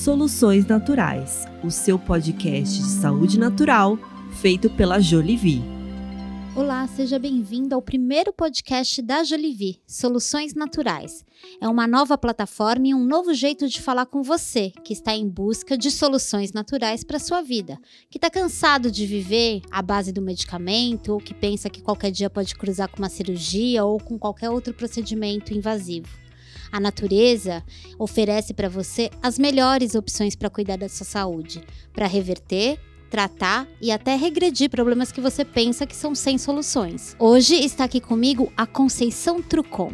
Soluções Naturais, o seu podcast de saúde natural feito pela Jolivie. Olá, seja bem-vindo ao primeiro podcast da Jolivie, Soluções Naturais. É uma nova plataforma e um novo jeito de falar com você que está em busca de soluções naturais para sua vida, que está cansado de viver à base do medicamento ou que pensa que qualquer dia pode cruzar com uma cirurgia ou com qualquer outro procedimento invasivo. A natureza oferece para você as melhores opções para cuidar da sua saúde, para reverter tratar e até regredir problemas que você pensa que são sem soluções. Hoje está aqui comigo a Conceição Trucon.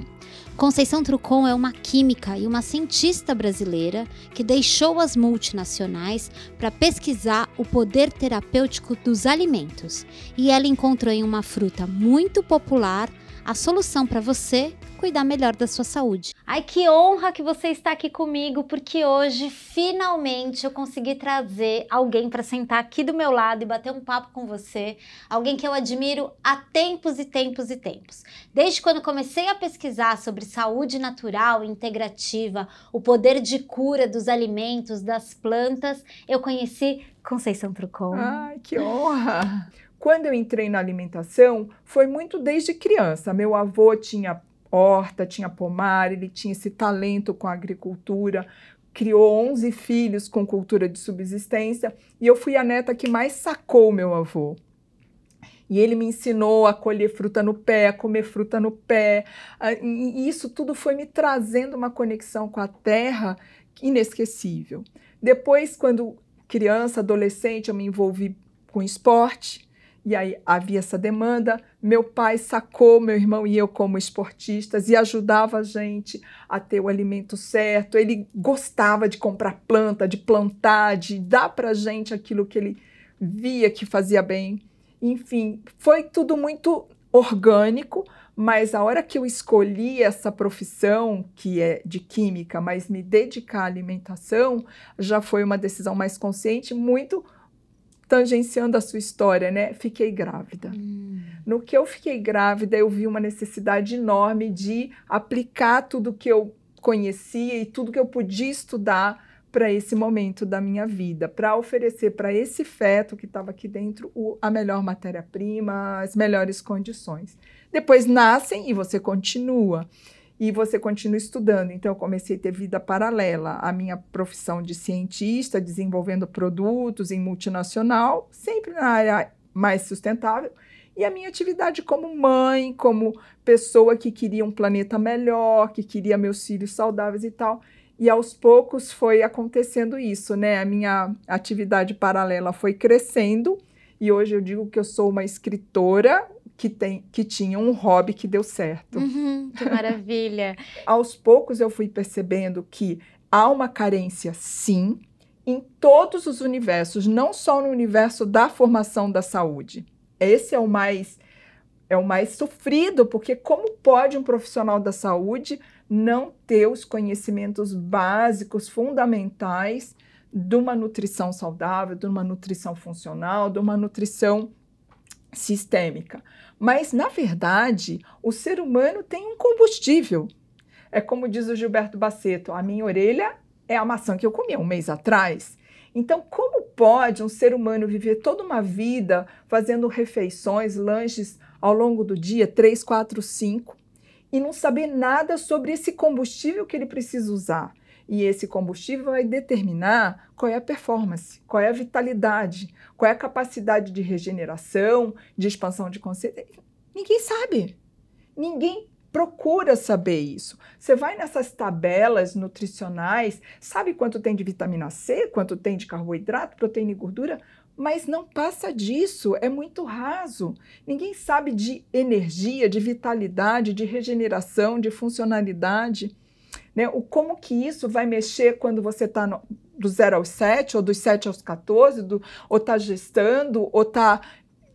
Conceição Trucon é uma química e uma cientista brasileira que deixou as multinacionais para pesquisar o poder terapêutico dos alimentos. E ela encontrou em uma fruta muito popular a solução para você cuidar melhor da sua saúde. Ai, que honra que você está aqui comigo, porque hoje finalmente eu consegui trazer alguém para sentar aqui do meu lado e bater um papo com você, alguém que eu admiro há tempos e tempos e tempos. Desde quando comecei a pesquisar sobre saúde natural e integrativa, o poder de cura dos alimentos, das plantas, eu conheci Conceição Trucon. Ai, que honra! Quando eu entrei na alimentação, foi muito desde criança. Meu avô tinha horta, tinha pomar, ele tinha esse talento com a agricultura, criou 11 filhos com cultura de subsistência, e eu fui a neta que mais sacou meu avô. E ele me ensinou a colher fruta no pé, a comer fruta no pé. E isso tudo foi me trazendo uma conexão com a terra inesquecível. Depois, quando criança, adolescente, eu me envolvi com esporte. E aí havia essa demanda. Meu pai sacou meu irmão e eu como esportistas e ajudava a gente a ter o alimento certo. Ele gostava de comprar planta, de plantar, de dar para gente aquilo que ele via que fazia bem. Enfim, foi tudo muito orgânico, mas a hora que eu escolhi essa profissão, que é de química, mas me dedicar à alimentação, já foi uma decisão mais consciente, muito tangenciando a sua história, né? Fiquei grávida. Hum. No que eu fiquei grávida, eu vi uma necessidade enorme de aplicar tudo que eu conhecia e tudo que eu podia estudar para esse momento da minha vida, para oferecer para esse feto que estava aqui dentro o, a melhor matéria-prima, as melhores condições. Depois nascem e você continua e você continua estudando. Então, eu comecei a ter vida paralela à minha profissão de cientista, desenvolvendo produtos em multinacional, sempre na área mais sustentável, e a minha atividade como mãe, como pessoa que queria um planeta melhor, que queria meus filhos saudáveis e tal. E aos poucos foi acontecendo isso, né? A minha atividade paralela foi crescendo e hoje eu digo que eu sou uma escritora, que, tem, que tinha um hobby que deu certo. Uhum, que maravilha! Aos poucos eu fui percebendo que há uma carência, sim, em todos os universos, não só no universo da formação da saúde. Esse é o mais é o mais sofrido, porque como pode um profissional da saúde não ter os conhecimentos básicos, fundamentais de uma nutrição saudável, de uma nutrição funcional, de uma nutrição sistêmica. Mas, na verdade, o ser humano tem um combustível. É como diz o Gilberto Baceto: a minha orelha é a maçã que eu comi um mês atrás. Então, como pode um ser humano viver toda uma vida fazendo refeições, lanches ao longo do dia, três, quatro, cinco, e não saber nada sobre esse combustível que ele precisa usar? E esse combustível vai determinar qual é a performance, qual é a vitalidade, qual é a capacidade de regeneração, de expansão de consciência. Ninguém sabe. Ninguém procura saber isso. Você vai nessas tabelas nutricionais, sabe quanto tem de vitamina C, quanto tem de carboidrato, proteína e gordura, mas não passa disso, é muito raso. Ninguém sabe de energia, de vitalidade, de regeneração, de funcionalidade. Né? O como que isso vai mexer quando você está do 0 aos 7, ou dos 7 aos 14, do, ou está gestando, ou está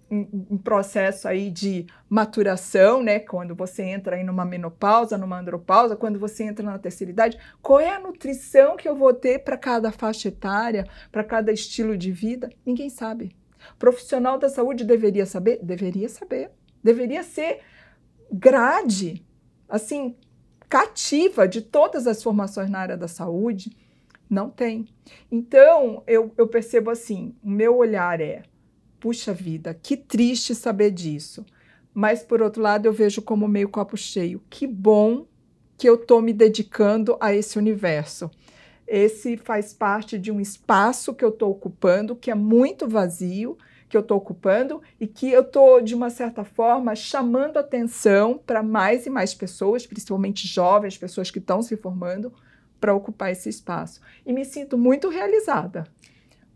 em, processo aí de maturação, né? Quando você entra aí numa menopausa, numa andropausa, quando você entra na terceira idade, qual é a nutrição que eu vou ter para cada faixa etária, para cada estilo de vida? Ninguém sabe. Profissional da saúde deveria saber? Deveria saber. Deveria ser grade, assim, cativa de todas as formações na área da saúde, Não tem. Então, eu, eu percebo assim: o meu olhar é, puxa vida, que triste saber disso. Mas, por outro lado, eu vejo como meio copo cheio. Que bom que eu estou me dedicando a esse universo. Esse faz parte de um espaço que eu estou ocupando, que é muito vazio, que eu estou ocupando e que eu estou, de uma certa forma, chamando atenção para mais e mais pessoas, principalmente jovens, pessoas que estão se formando, para ocupar esse espaço. E me sinto muito realizada.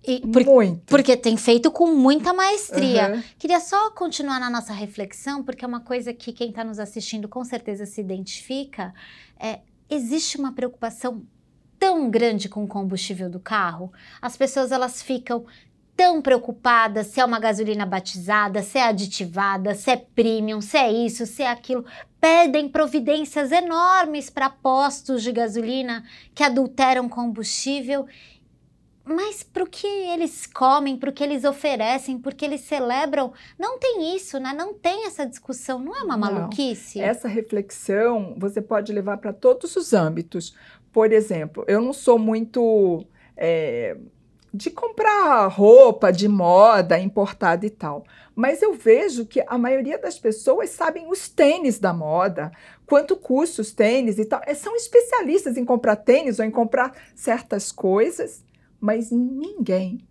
E por, muito. Porque tem feito com muita maestria. Uhum. Queria só continuar na nossa reflexão, porque é uma coisa que quem está nos assistindo com certeza se identifica. É, existe uma preocupação tão grande com o combustível do carro. As pessoas elas ficam tão preocupadas se é uma gasolina batizada, se é aditivada, se é premium, se é isso, se é aquilo. Pedem providências enormes para postos de gasolina que adulteram combustível. Mas para o que eles comem, para o que eles oferecem, porque eles celebram, não tem isso, né? Não tem essa discussão, não é uma Não. maluquice? Essa reflexão você pode levar para todos os âmbitos. Por exemplo, eu não sou muito é, de comprar roupa de moda importada e tal, mas eu vejo que a maioria das pessoas sabem os tênis da moda, quanto custa os tênis e tal. É, São especialistas em comprar tênis ou em comprar certas coisas, mas ninguém,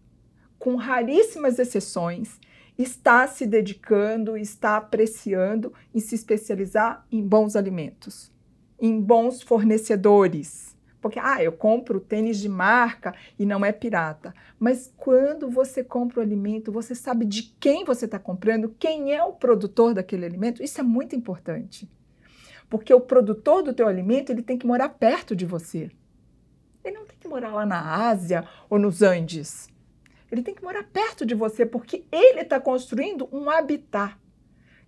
com raríssimas exceções, está se dedicando, está apreciando em se especializar em bons alimentos, em bons fornecedores. Porque, ah, eu compro tênis de marca e não é pirata. Mas quando você compra o alimento, você sabe de quem você está comprando, quem é o produtor daquele alimento. Isso é muito importante. Porque o produtor do teu alimento, ele tem que morar perto de você. Ele não tem que morar lá na Ásia ou nos Andes. Ele tem que morar perto de você, porque ele está construindo um habitat,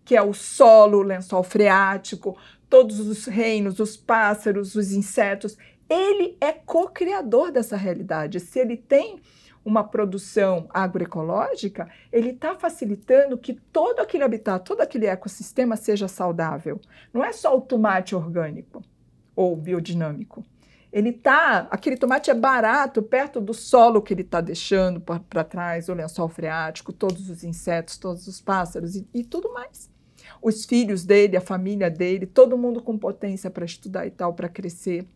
que é o solo, o lençol freático, todos os reinos, os pássaros, os insetos. Ele é co-criador dessa realidade. Se ele tem uma produção agroecológica, ele está facilitando que todo aquele habitat, todo aquele ecossistema seja saudável. Não é só o tomate orgânico ou biodinâmico. Ele tá, aquele tomate é barato perto do solo que ele está deixando para trás, o lençol freático, todos os insetos, todos os pássaros e, e tudo mais. Os filhos dele, a família dele, todo mundo com potência para estudar e tal, para crescer.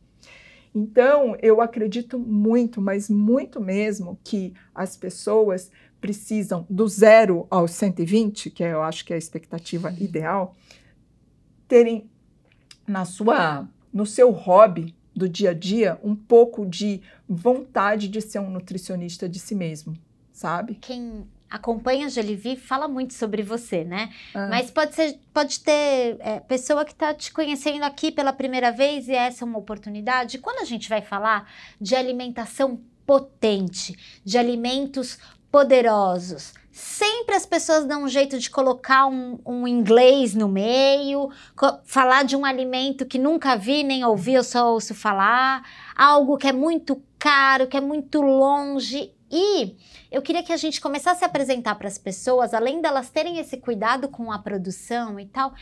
Então, eu acredito muito, mas muito mesmo, que as pessoas precisam do zero aos 120, que eu acho que é a expectativa ideal, terem na sua, no seu hobby do dia a dia um pouco de vontade de ser um nutricionista de si mesmo, sabe? Quem acompanha a Jolivi fala muito sobre você, né? Ah. Mas pode ser, pode ter é, pessoa que está te conhecendo aqui pela primeira vez e essa é uma oportunidade. Quando a gente vai falar de alimentação potente, de alimentos poderosos, sempre as pessoas dão um jeito de colocar um, um inglês no meio, falar de um alimento que nunca vi nem ouvi, eu só ouço falar, algo que é muito caro, que é muito longe. E eu queria que a gente começasse a apresentar para as pessoas, além delas terem esse cuidado com a produção e tal,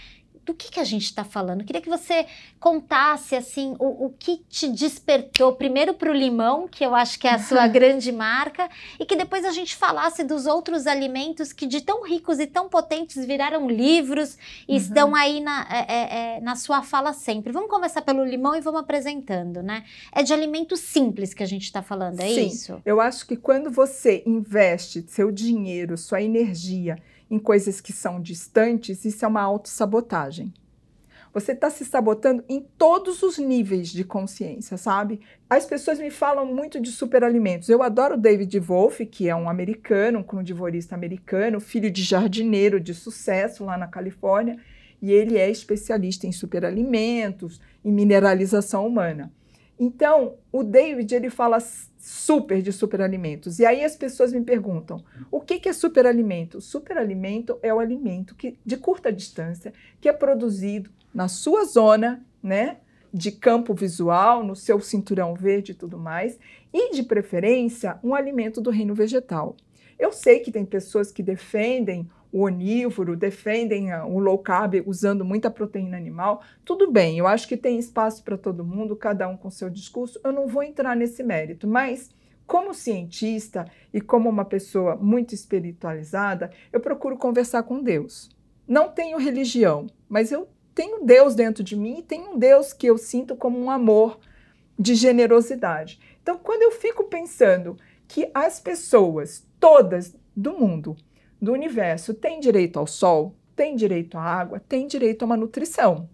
do que, que a gente está falando. Eu queria que você contasse assim o, o que te despertou primeiro para o limão, que eu acho que é a sua grande marca, e que depois a gente falasse dos outros alimentos que de tão ricos e tão potentes viraram livros e Uhum. estão aí na, é, é, é, na sua fala sempre. Vamos começar pelo limão e vamos apresentando, né? É de alimentos simples que a gente está falando, é Sim. isso? Eu acho que quando você investe seu dinheiro, sua energia em coisas que são distantes, isso é uma autossabotagem. Você está se sabotando em todos os níveis de consciência, sabe? As pessoas me falam muito de superalimentos. Eu adoro David Wolff, que é um americano, um crudivorista americano, filho de jardineiro de sucesso lá na Califórnia, e ele é especialista em superalimentos, em mineralização humana. Então, o David ele fala super de superalimentos. E aí as pessoas me perguntam: o que, que é superalimento? Superalimento é o alimento que, de curta distância que é produzido na sua zona, né? De campo visual, no seu cinturão verde e tudo mais, e de preferência um alimento do reino vegetal. Eu sei que tem pessoas que defendem o onívoro, defendem o low carb usando muita proteína animal. Tudo bem, eu acho que tem espaço para todo mundo, cada um com seu discurso. Eu não vou entrar nesse mérito, mas como cientista e como uma pessoa muito espiritualizada, eu procuro conversar com Deus. Não tenho religião, mas eu tenho Deus dentro de mim e tenho um Deus que eu sinto como um amor de generosidade. Então, quando eu fico pensando que as pessoas todas do mundo do universo tem direito ao sol, tem direito à água, tem direito a uma nutrição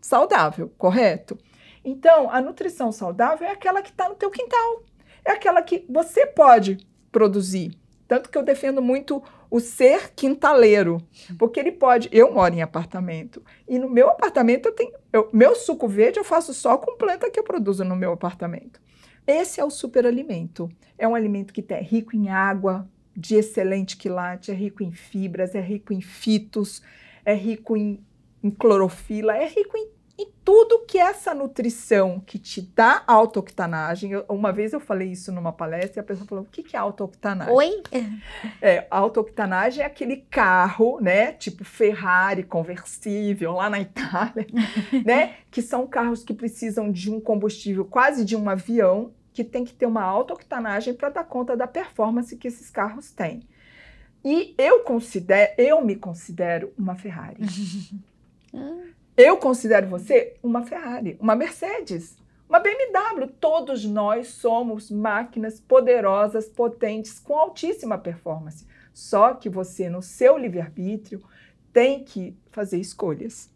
saudável, correto? Então, a nutrição saudável é aquela que está no teu quintal, é aquela que você pode produzir. Tanto que eu defendo muito o ser quintaleiro, porque ele pode. Eu moro em apartamento e no meu apartamento eu tenho. Eu, meu suco verde eu faço só com planta que eu produzo no meu apartamento. Esse é o superalimento. É um alimento que é rico em água, de excelente quilate, é rico em fibras, é rico em fitos, é rico em, em clorofila, é rico em, em, tudo que essa nutrição que te dá autooctanagem. Eu, uma vez eu falei isso numa palestra e a pessoa falou: o que, que é autooctanagem? Oi? É, autooctanagem é aquele carro, né? Tipo Ferrari conversível lá na Itália, né? Que são carros que precisam de um combustível quase de um avião que tem que ter uma alta octanagem para dar conta da performance que esses carros têm. E eu considero, eu me considero uma Ferrari. eu considero você uma Ferrari, uma Mercedes, uma BMW. Todos nós somos máquinas poderosas, potentes, com altíssima performance. Só que você, no seu livre-arbítrio, tem que fazer escolhas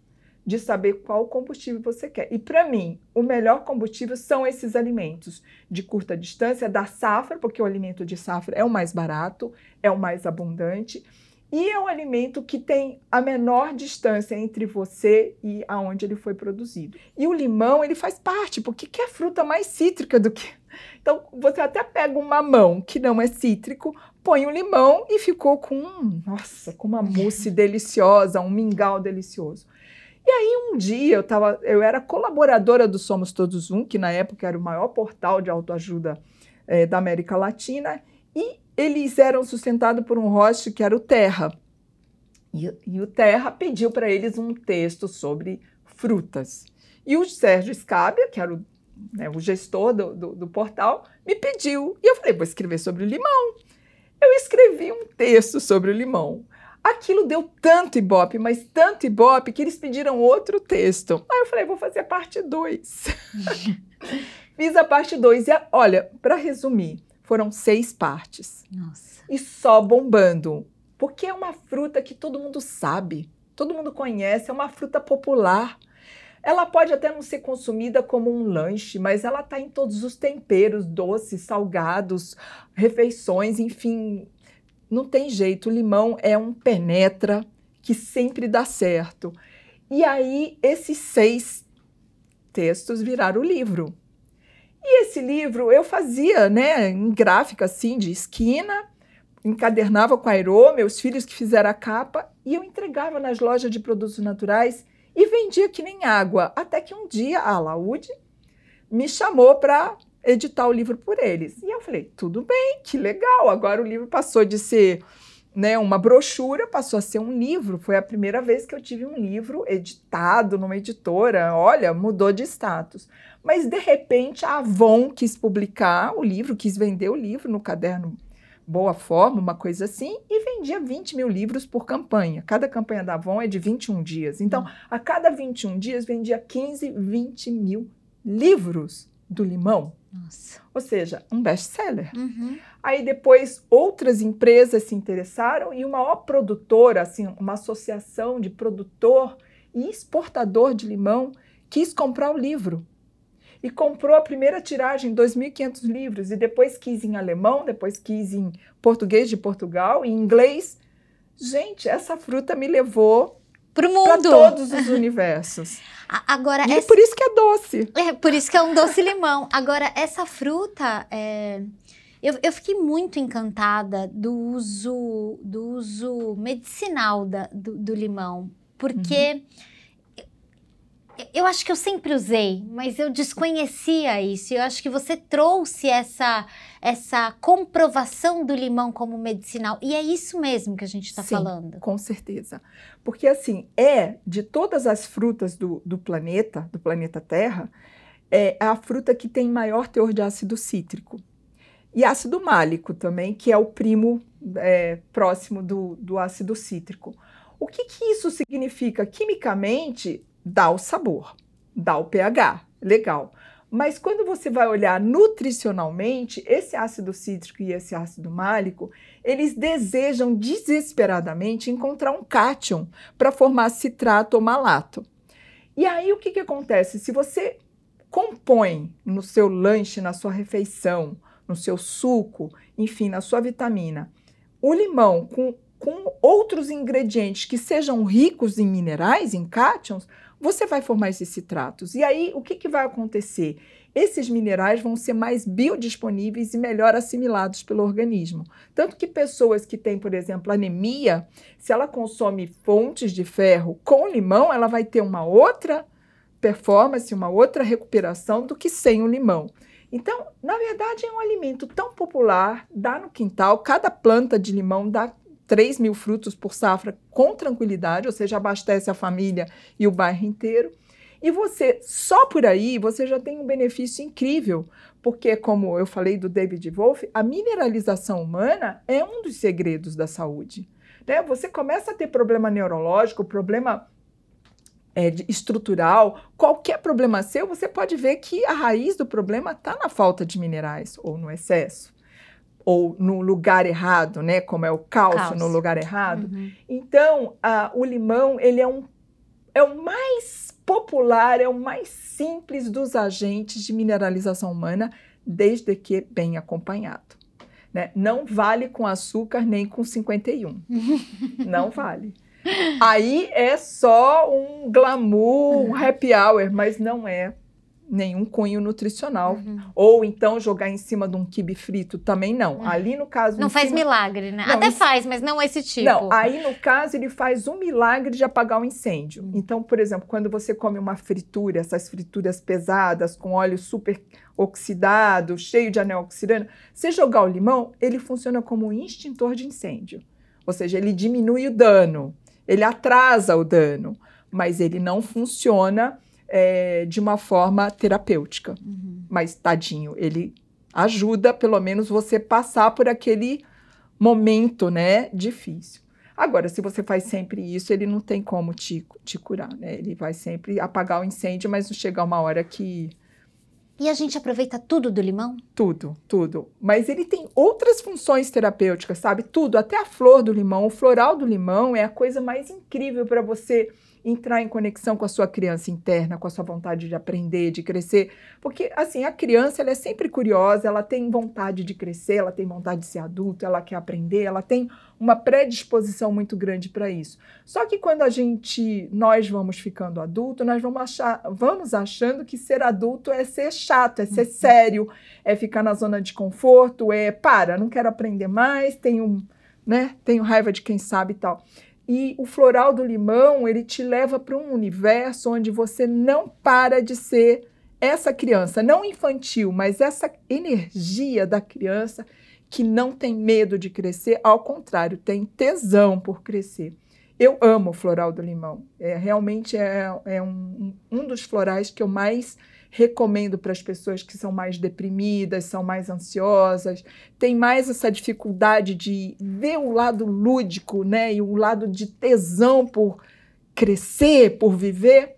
de saber qual combustível você quer. E para mim, o melhor combustível são esses alimentos de curta distância, da safra, porque o alimento de safra é o mais barato, é o mais abundante, e é um alimento que tem a menor distância entre você e aonde ele foi produzido. E o limão, ele faz parte, porque que é fruta mais cítrica do que então, você até pega um mamão que não é cítrico, põe um limão e ficou com, nossa, com uma mousse deliciosa, um mingau delicioso. E aí um dia eu tava, eu era colaboradora do Somos Todos Um, que na época era o maior portal de autoajuda é, da América Latina, e eles eram sustentados por um host que era o Terra. E, e o Terra pediu para eles um texto sobre frutas. E o Sérgio Scabia, que era o, né, o gestor do, do, do portal, me pediu. E eu falei, vou escrever sobre o limão. Eu escrevi um texto sobre o limão. Aquilo deu tanto ibope, mas tanto ibope, que eles pediram outro texto. Aí eu falei, vou fazer a parte 2. Fiz a parte 2. E a, olha, para resumir, foram seis partes. Nossa. E só bombando. Porque é uma fruta que todo mundo sabe, todo mundo conhece, é uma fruta popular. Ela pode até não ser consumida como um lanche, mas ela está em todos os temperos, doces, salgados, refeições, enfim, não tem jeito, o limão é um penetra que sempre dá certo. E aí, esses seis textos viraram o livro. E esse livro eu fazia, né, em gráfica assim, de esquina, encadernava com Aerô, meus filhos que fizeram a capa, e eu entregava nas lojas de produtos naturais e vendia que nem água. Até que um dia a Laude me chamou para editar o livro por eles. E eu falei, tudo bem, que legal. Agora o livro passou de ser né, uma brochura, passou a ser um livro. Foi a primeira vez que eu tive um livro editado numa editora. Olha, mudou de status. Mas de repente a Avon quis publicar o livro, quis vender o livro no caderno Boa Forma, uma coisa assim, e vendia 20 mil livros por campanha. Cada campanha da Avon é de 21 dias. Então, hum. a cada 21 dias vendia 15, 20 mil livros do limão. Nossa. Ou seja, um best-seller. Uhum. Aí depois outras empresas se interessaram e uma maior produtora, assim, uma associação de produtor e exportador de limão quis comprar o livro. E comprou a primeira tiragem, 2.500 livros, e depois quis em alemão, depois quis em português de Portugal, em inglês. Gente, essa fruta me levou para todos os universos. Agora, e essa... por isso que é doce. É, por isso que é um doce limão. Agora, essa fruta, é... eu, eu fiquei muito encantada do uso, do uso medicinal da, do, do limão, porque uhum. Eu acho que eu sempre usei, mas eu desconhecia isso. Eu acho que você trouxe essa, essa comprovação do limão como medicinal. E é isso mesmo que a gente está falando. Com certeza. Porque, assim, é de todas as frutas do, do planeta, do planeta Terra, é a fruta que tem maior teor de ácido cítrico. E ácido málico também, que é o primo é, próximo do, do ácido cítrico. O que, que isso significa? Quimicamente, dá o sabor, dá o pH, legal. Mas quando você vai olhar nutricionalmente, esse ácido cítrico e esse ácido málico, eles desejam desesperadamente encontrar um cátion para formar citrato ou malato. E aí o que, que acontece? Se você compõe no seu lanche, na sua refeição, no seu suco, enfim, na sua vitamina, o limão com, com outros ingredientes que sejam ricos em minerais, em cátions, você vai formar esses citratos. E aí, o que, que vai acontecer? Esses minerais vão ser mais biodisponíveis e melhor assimilados pelo organismo. Tanto que pessoas que têm, por exemplo, anemia, se ela consome fontes de ferro com limão, ela vai ter uma outra performance, uma outra recuperação do que sem o limão. Então, na verdade, é um alimento tão popular, dá no quintal, cada planta de limão dá 3 mil frutos por safra com tranquilidade, ou seja, abastece a família e o bairro inteiro. E você, só por aí, você já tem um benefício incrível, porque, como eu falei do David Wolff, a mineralização humana é um dos segredos da saúde. Né? Você começa a ter problema neurológico, problema é, estrutural, qualquer problema seu, você pode ver que a raiz do problema está na falta de minerais ou no excesso ou no lugar errado, né? Como é o cálcio, cálcio. no lugar errado. Uhum. Então, a, o limão ele é um é o mais popular, é o mais simples dos agentes de mineralização humana, desde que bem acompanhado. Né? Não vale com açúcar nem com 51. Não vale. Aí é só um glamour, um happy hour, mas não é nenhum cunho nutricional. Uhum. Ou então jogar em cima de um quibe frito também não. Uhum. Ali no caso. Não faz cima... milagre, né? Não, Até faz, mas não esse tipo. Não, aí no caso ele faz um milagre de apagar o incêndio. Uhum. Então, por exemplo, quando você come uma fritura, essas frituras pesadas, com óleo super oxidado, cheio de anel oxidano, você jogar o limão, ele funciona como um extintor de incêndio. Ou seja, ele diminui o dano, ele atrasa o dano, mas ele não funciona é, de uma forma terapêutica. Uhum. Mas, tadinho, ele ajuda, pelo menos, você passar por aquele momento, né, difícil. Agora, se você faz sempre isso, ele não tem como te, te curar, né? Ele vai sempre apagar o incêndio, mas não chega uma hora que... E a gente aproveita tudo do limão? Tudo, tudo. Mas ele tem outras funções terapêuticas, sabe? Tudo, até a flor do limão, o floral do limão é a coisa mais incrível para você entrar em conexão com a sua criança interna, com a sua vontade de aprender, de crescer. Porque, assim, a criança, ela é sempre curiosa, ela tem vontade de crescer, ela tem vontade de ser adulto, ela quer aprender, ela tem uma predisposição muito grande para isso. Só que quando a gente, nós vamos ficando adulto, nós vamos, achar, vamos achando que ser adulto é ser chato, é ser uhum. sério, é ficar na zona de conforto, é, para, não quero aprender mais, tenho, né, tenho raiva de quem sabe e tal. E o floral do limão, ele te leva para um universo onde você não para de ser essa criança, não infantil, mas essa energia da criança que não tem medo de crescer, ao contrário, tem tesão por crescer. Eu amo o floral do limão. É, realmente é, é um, um dos florais que eu mais recomendo para as pessoas que são mais deprimidas, são mais ansiosas, tem mais essa dificuldade de ver o lado lúdico, né, e o lado de tesão por crescer, por viver.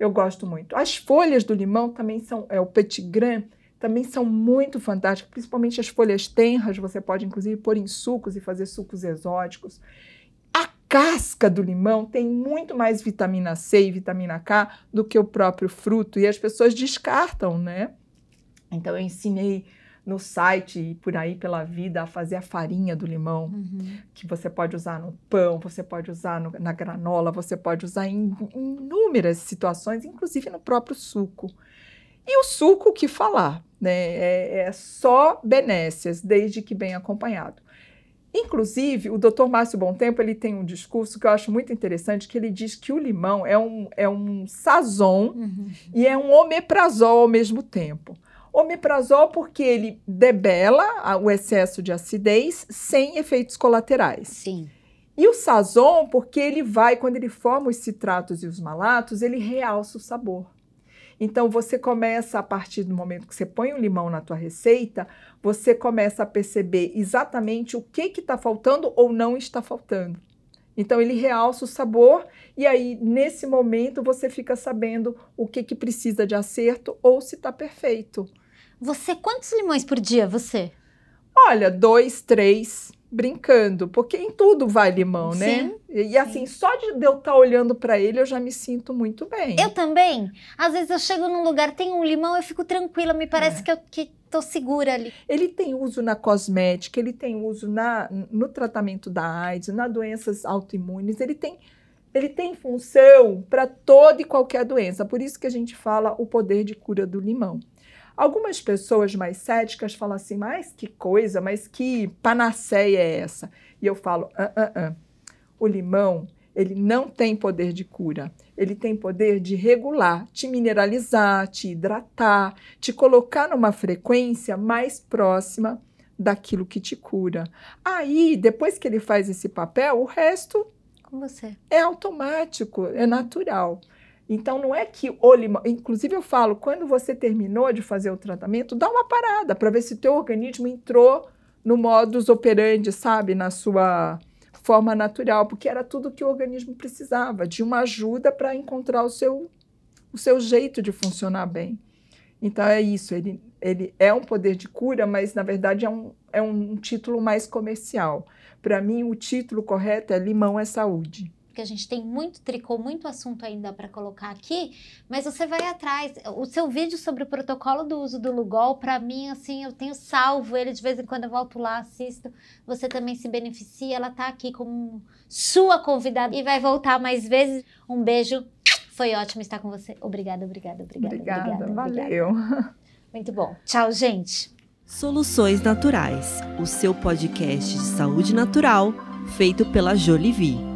Eu gosto muito. As folhas do limão também são, é o petit grain, também são muito fantásticas, principalmente as folhas tenras, você pode inclusive pôr em sucos e fazer sucos exóticos casca do limão tem muito mais vitamina C e vitamina K do que o próprio fruto e as pessoas descartam, né? Então eu ensinei no site e por aí pela vida a fazer a farinha do limão, uhum. que você pode usar no pão, você pode usar no, na granola, você pode usar em, em inúmeras situações, inclusive no próprio suco. E o suco, que falar, né? É, é só benécias, desde que bem acompanhado. Inclusive, o Dr. Márcio Tempo ele tem um discurso que eu acho muito interessante, que ele diz que o limão é um, é um sazon uhum. e é um omeprazol ao mesmo tempo. Omeprazol porque ele debela o excesso de acidez sem efeitos colaterais. Sim. E o sazon porque ele vai, quando ele forma os citratos e os malatos, ele realça o sabor. Então você começa a partir do momento que você põe o limão na tua receita, você começa a perceber exatamente o que está faltando ou não está faltando. Então ele realça o sabor e aí nesse momento você fica sabendo o que, que precisa de acerto ou se está perfeito. Você quantos limões por dia você? Olha, dois, três brincando, porque em tudo vai limão, né? Sim, e, e assim, só de eu estar tá olhando para ele, eu já me sinto muito bem. Eu também. Às vezes eu chego num lugar, tem um limão, eu fico tranquila, me parece é. que eu que tô segura ali. Ele tem uso na cosmética, ele tem uso na, no tratamento da AIDS, nas doenças autoimunes, ele tem ele tem função para toda e qualquer doença. Por isso que a gente fala o poder de cura do limão. Algumas pessoas mais céticas falam assim, mas que coisa, mas que panaceia é essa? E eu falo, ah, ah, ah. O limão, ele não tem poder de cura. Ele tem poder de regular, te mineralizar, te hidratar, te colocar numa frequência mais próxima daquilo que te cura. Aí, depois que ele faz esse papel, o resto você. É automático, é natural. Então não é que o limão, inclusive eu falo, quando você terminou de fazer o tratamento, dá uma parada para ver se o teu organismo entrou no modus operandi, sabe, na sua forma natural, porque era tudo que o organismo precisava, de uma ajuda para encontrar o seu o seu jeito de funcionar bem. Então é isso, ele, ele é um poder de cura, mas na verdade é um, é um título mais comercial. Para mim, o título correto é Limão é Saúde porque a gente tem muito tricô, muito assunto ainda para colocar aqui, mas você vai atrás. O seu vídeo sobre o protocolo do uso do Lugol, para mim, assim, eu tenho salvo ele de vez em quando eu volto lá, assisto. Você também se beneficia, ela tá aqui como sua convidada e vai voltar mais vezes. Um beijo. Foi ótimo estar com você. Obrigada, obrigada, obrigada. Obrigada, obrigada valeu. Obrigada. Muito bom. Tchau, gente. Soluções Naturais, o seu podcast de saúde natural feito pela Jolivie.